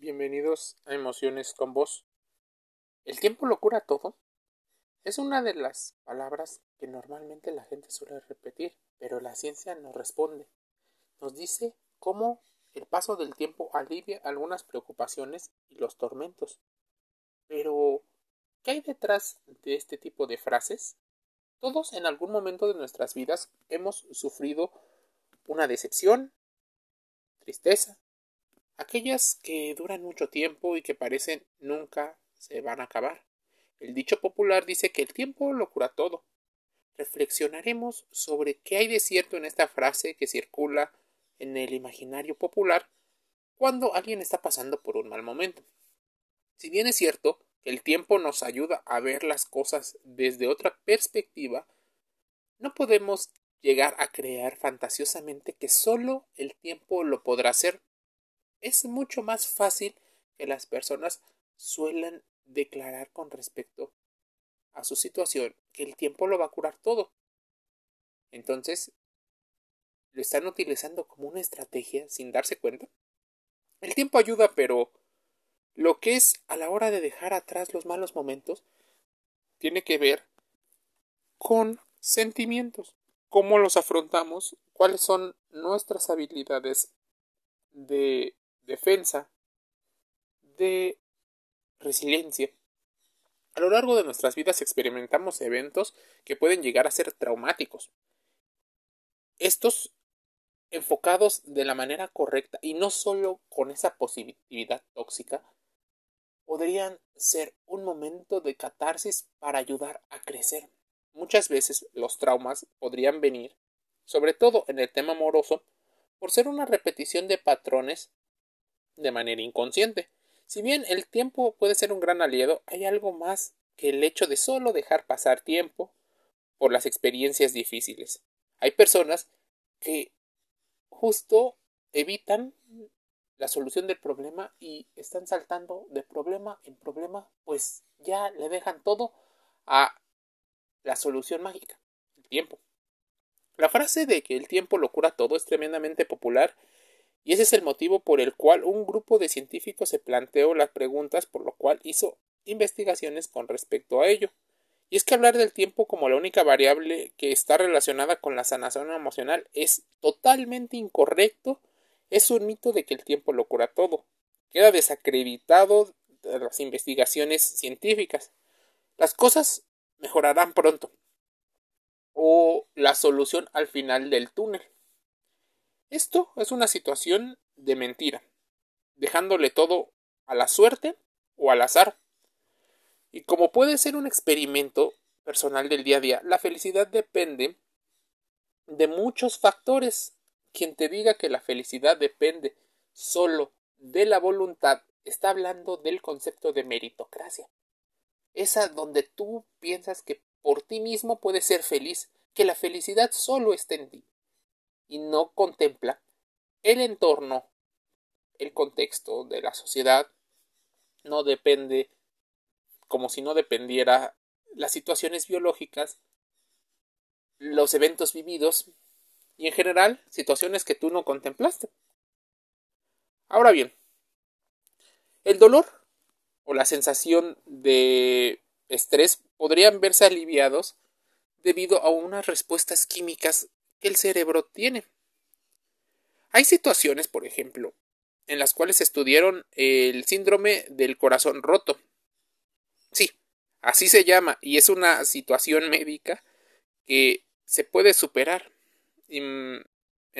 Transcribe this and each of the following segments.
Bienvenidos a Emociones con Vos. ¿El tiempo lo cura todo? Es una de las palabras que normalmente la gente suele repetir, pero la ciencia nos responde. Nos dice cómo el paso del tiempo alivia algunas preocupaciones y los tormentos. Pero, ¿qué hay detrás de este tipo de frases? Todos en algún momento de nuestras vidas hemos sufrido una decepción, tristeza, aquellas que duran mucho tiempo y que parecen nunca se van a acabar. El dicho popular dice que el tiempo lo cura todo. Reflexionaremos sobre qué hay de cierto en esta frase que circula en el imaginario popular cuando alguien está pasando por un mal momento. Si bien es cierto que el tiempo nos ayuda a ver las cosas desde otra perspectiva, no podemos llegar a creer fantasiosamente que solo el tiempo lo podrá hacer. Es mucho más fácil que las personas suelen declarar con respecto a su situación que el tiempo lo va a curar todo. Entonces, lo están utilizando como una estrategia sin darse cuenta. El tiempo ayuda, pero lo que es a la hora de dejar atrás los malos momentos tiene que ver con sentimientos, cómo los afrontamos, cuáles son nuestras habilidades de defensa, de resiliencia. A lo largo de nuestras vidas experimentamos eventos que pueden llegar a ser traumáticos. Estos enfocados de la manera correcta y no solo con esa positividad tóxica, podrían ser un momento de catarsis para ayudar a crecer. Muchas veces los traumas podrían venir, sobre todo en el tema amoroso, por ser una repetición de patrones de manera inconsciente. Si bien el tiempo puede ser un gran aliado, hay algo más que el hecho de solo dejar pasar tiempo por las experiencias difíciles. Hay personas que justo evitan la solución del problema y están saltando de problema en problema, pues ya le dejan todo a la solución mágica, el tiempo. La frase de que el tiempo lo cura todo es tremendamente popular y ese es el motivo por el cual un grupo de científicos se planteó las preguntas por lo cual hizo investigaciones con respecto a ello. Y es que hablar del tiempo como la única variable que está relacionada con la sanación emocional es totalmente incorrecto es un mito de que el tiempo lo cura todo. Queda desacreditado de las investigaciones científicas. Las cosas mejorarán pronto. O la solución al final del túnel. Esto es una situación de mentira, dejándole todo a la suerte o al azar. Y como puede ser un experimento personal del día a día, la felicidad depende de muchos factores quien te diga que la felicidad depende solo de la voluntad está hablando del concepto de meritocracia. Esa donde tú piensas que por ti mismo puedes ser feliz, que la felicidad solo está en ti y no contempla el entorno, el contexto de la sociedad, no depende como si no dependiera las situaciones biológicas, los eventos vividos, y en general situaciones que tú no contemplaste. Ahora bien, el dolor o la sensación de estrés podrían verse aliviados debido a unas respuestas químicas que el cerebro tiene. Hay situaciones, por ejemplo, en las cuales estudiaron el síndrome del corazón roto. Sí, así se llama, y es una situación médica que se puede superar en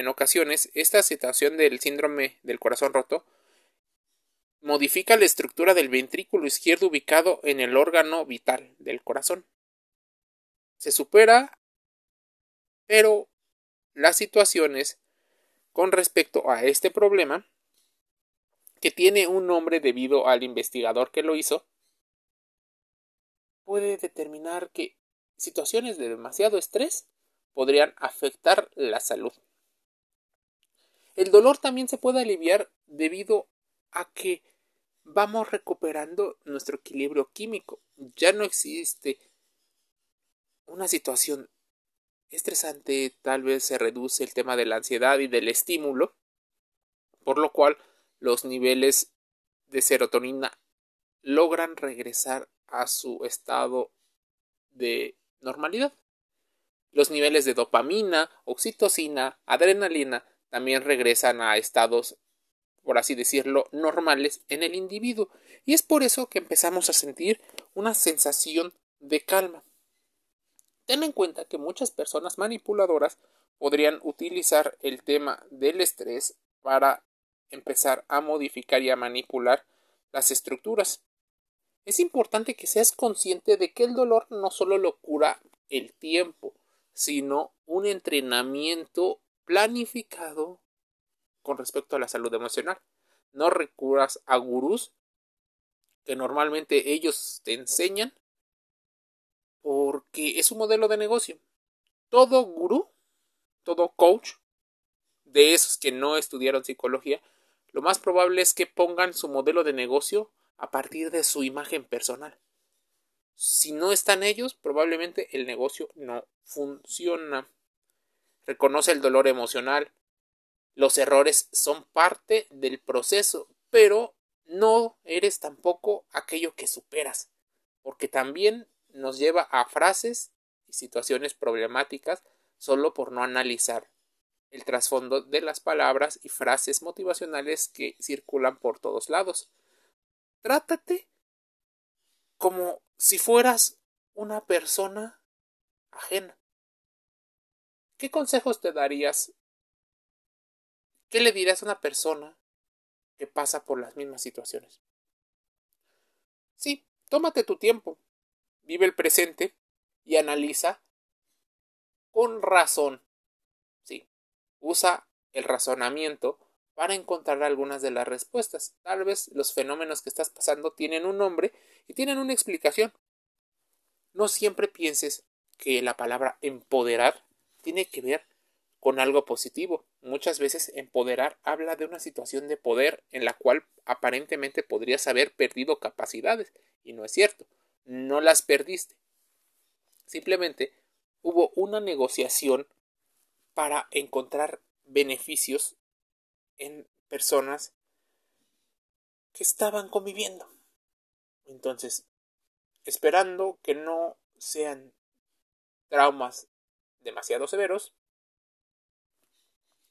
ocasiones esta situación del síndrome del corazón roto modifica la estructura del ventrículo izquierdo ubicado en el órgano vital del corazón. Se supera, pero las situaciones con respecto a este problema, que tiene un nombre debido al investigador que lo hizo, puede determinar que situaciones de demasiado estrés podrían afectar la salud. El dolor también se puede aliviar debido a que vamos recuperando nuestro equilibrio químico. Ya no existe una situación estresante, tal vez se reduce el tema de la ansiedad y del estímulo, por lo cual los niveles de serotonina logran regresar a su estado de normalidad. Los niveles de dopamina, oxitocina, adrenalina también regresan a estados, por así decirlo, normales en el individuo. Y es por eso que empezamos a sentir una sensación de calma. Ten en cuenta que muchas personas manipuladoras podrían utilizar el tema del estrés para empezar a modificar y a manipular las estructuras. Es importante que seas consciente de que el dolor no solo lo cura el tiempo, sino un entrenamiento planificado con respecto a la salud emocional. No recurras a gurús que normalmente ellos te enseñan porque es un modelo de negocio. Todo gurú, todo coach de esos que no estudiaron psicología, lo más probable es que pongan su modelo de negocio a partir de su imagen personal. Si no están ellos, probablemente el negocio no funciona. Reconoce el dolor emocional. Los errores son parte del proceso, pero no eres tampoco aquello que superas, porque también nos lleva a frases y situaciones problemáticas solo por no analizar el trasfondo de las palabras y frases motivacionales que circulan por todos lados. Trátate como si fueras una persona ajena. ¿Qué consejos te darías? ¿Qué le dirías a una persona que pasa por las mismas situaciones? Sí, tómate tu tiempo, vive el presente y analiza con razón. Sí, usa el razonamiento para encontrar algunas de las respuestas. Tal vez los fenómenos que estás pasando tienen un nombre y tienen una explicación. No siempre pienses que la palabra empoderar tiene que ver con algo positivo. Muchas veces empoderar habla de una situación de poder en la cual aparentemente podrías haber perdido capacidades y no es cierto, no las perdiste. Simplemente hubo una negociación para encontrar beneficios en personas que estaban conviviendo. Entonces, esperando que no sean traumas demasiado severos,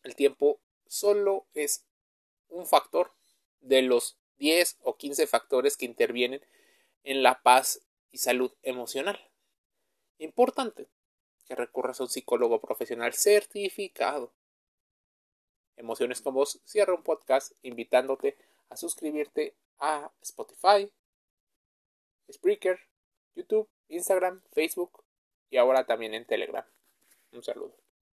el tiempo solo es un factor de los 10 o 15 factores que intervienen en la paz y salud emocional. Importante que recurras a un psicólogo profesional certificado Emociones con Vos cierra un podcast invitándote a suscribirte a Spotify, Spreaker, YouTube, Instagram, Facebook y ahora también en Telegram. Un saludo.